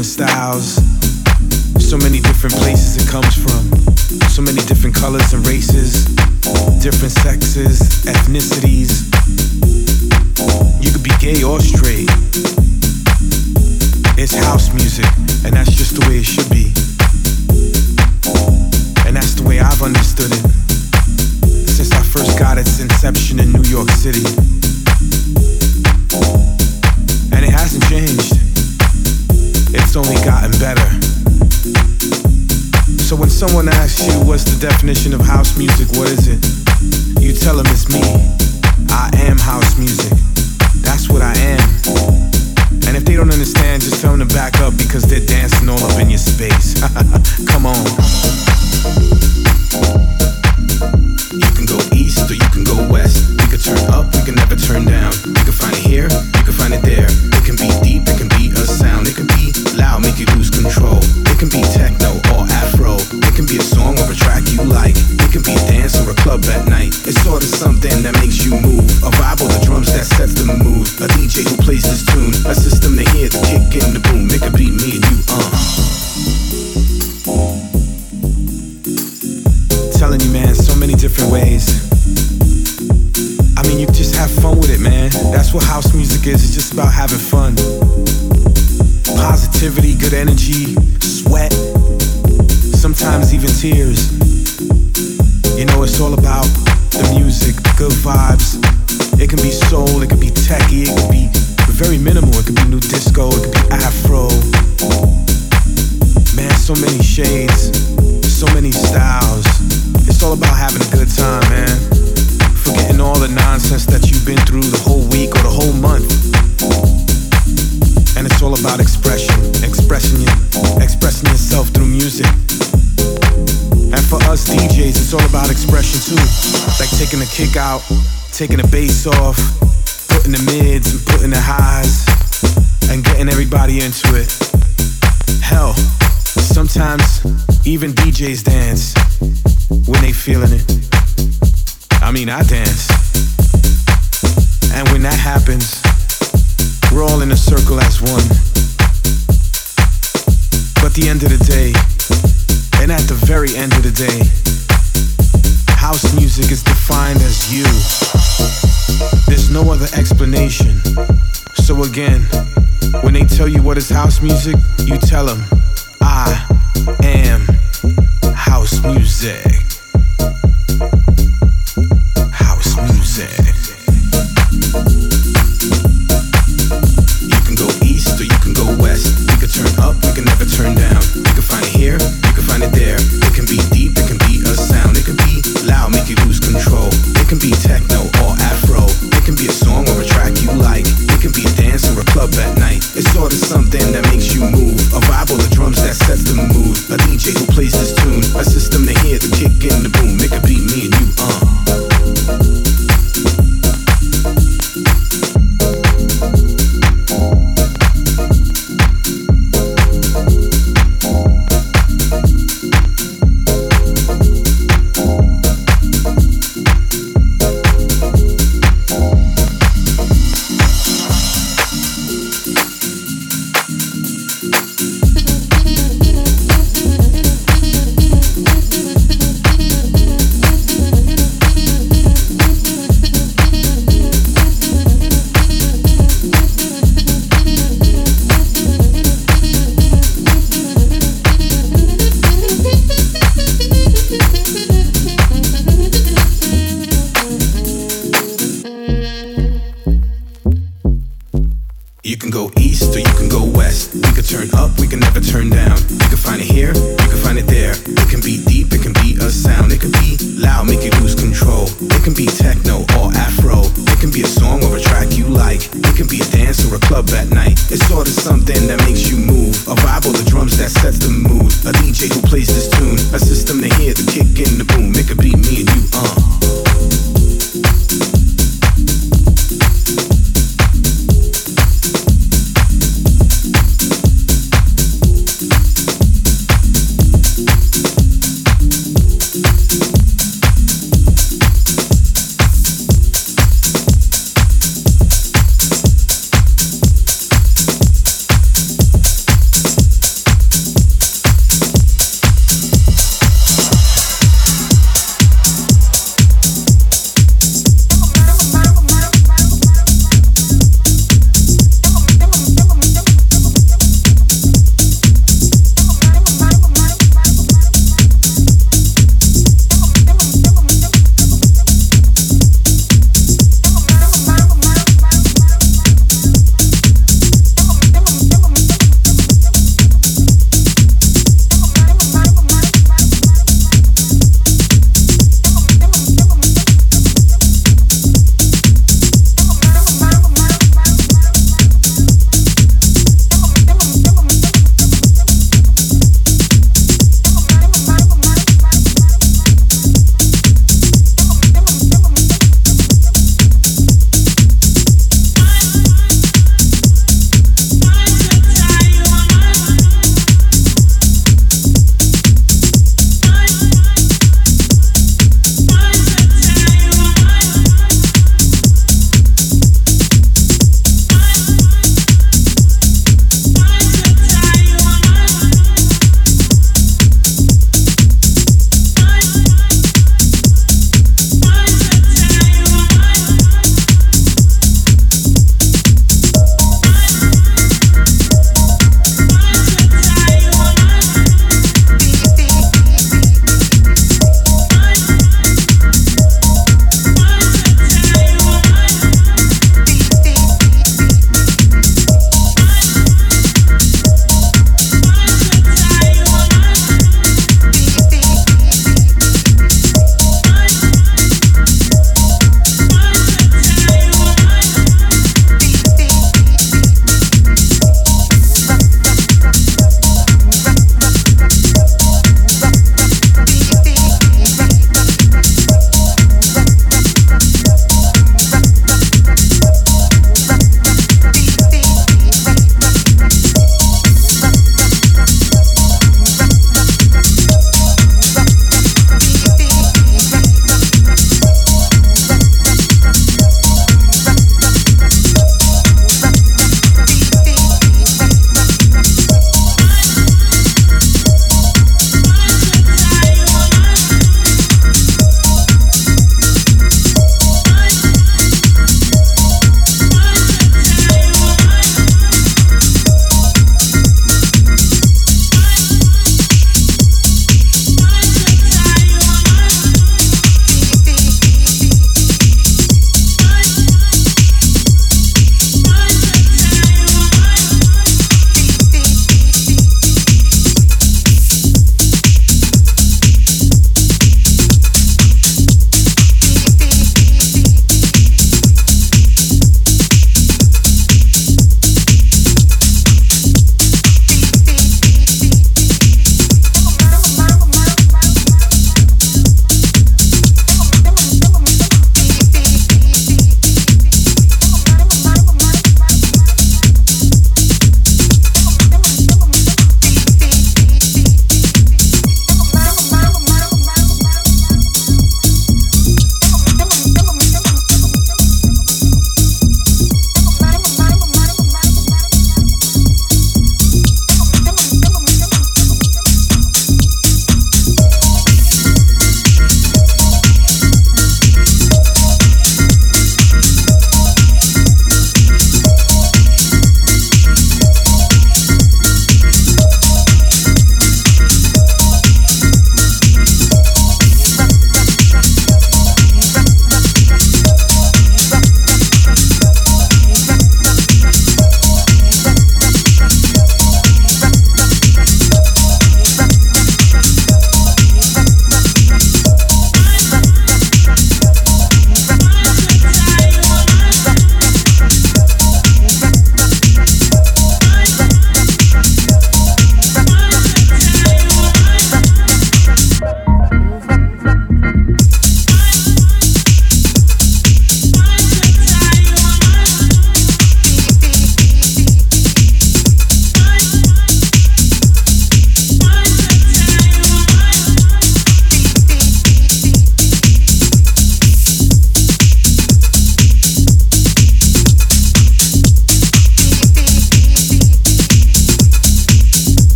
different styles, so many different places it comes from, so many different colors and races, different sexes, ethnicities. You could be gay or straight. It's house music, and that's just the way it should be. And that's the way I've understood it since I first got its inception in New York City. And it hasn't changed it's only gotten better. So when someone asks you what's the definition of house music, what is it? You tell them it's me. I am house music. That's what I am. And if they don't understand, just tell them to back up because they're dancing all up in your space. Come on. You can go east or you can go west. We could turn up, we can never turn down. energy. Taking a kick out, taking the bass off, putting the mids and putting the highs, and getting everybody into it. Hell, sometimes even DJs dance when they feeling it. I mean, I dance. nation. So again, when they tell you what is house music, you tell them, I am house music. House music.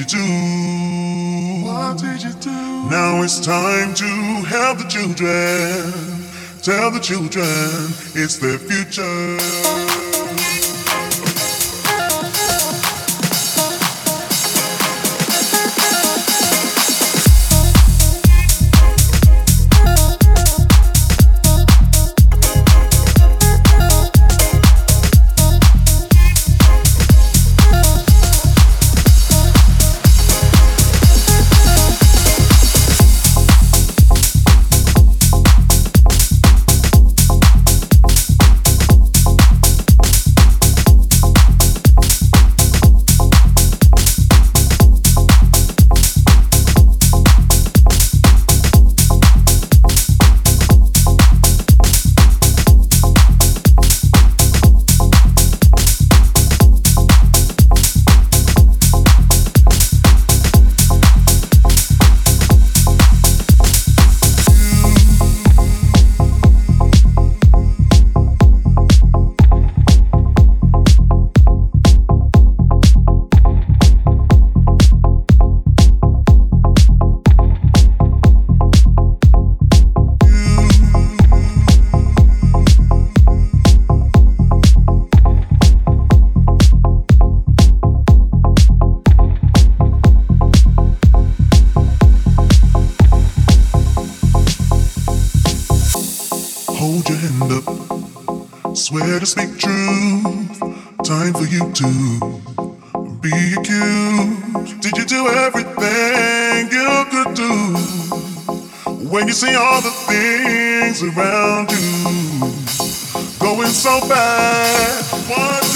you do? What did you do? Now it's time to help the children. Tell the children it's their future. One.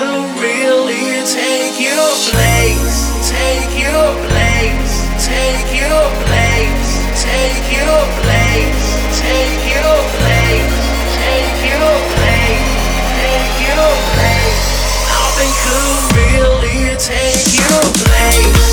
gotta really take your place, take your place, take your place, take your place, take your place, take your place, take your place. Nothing could really take your place.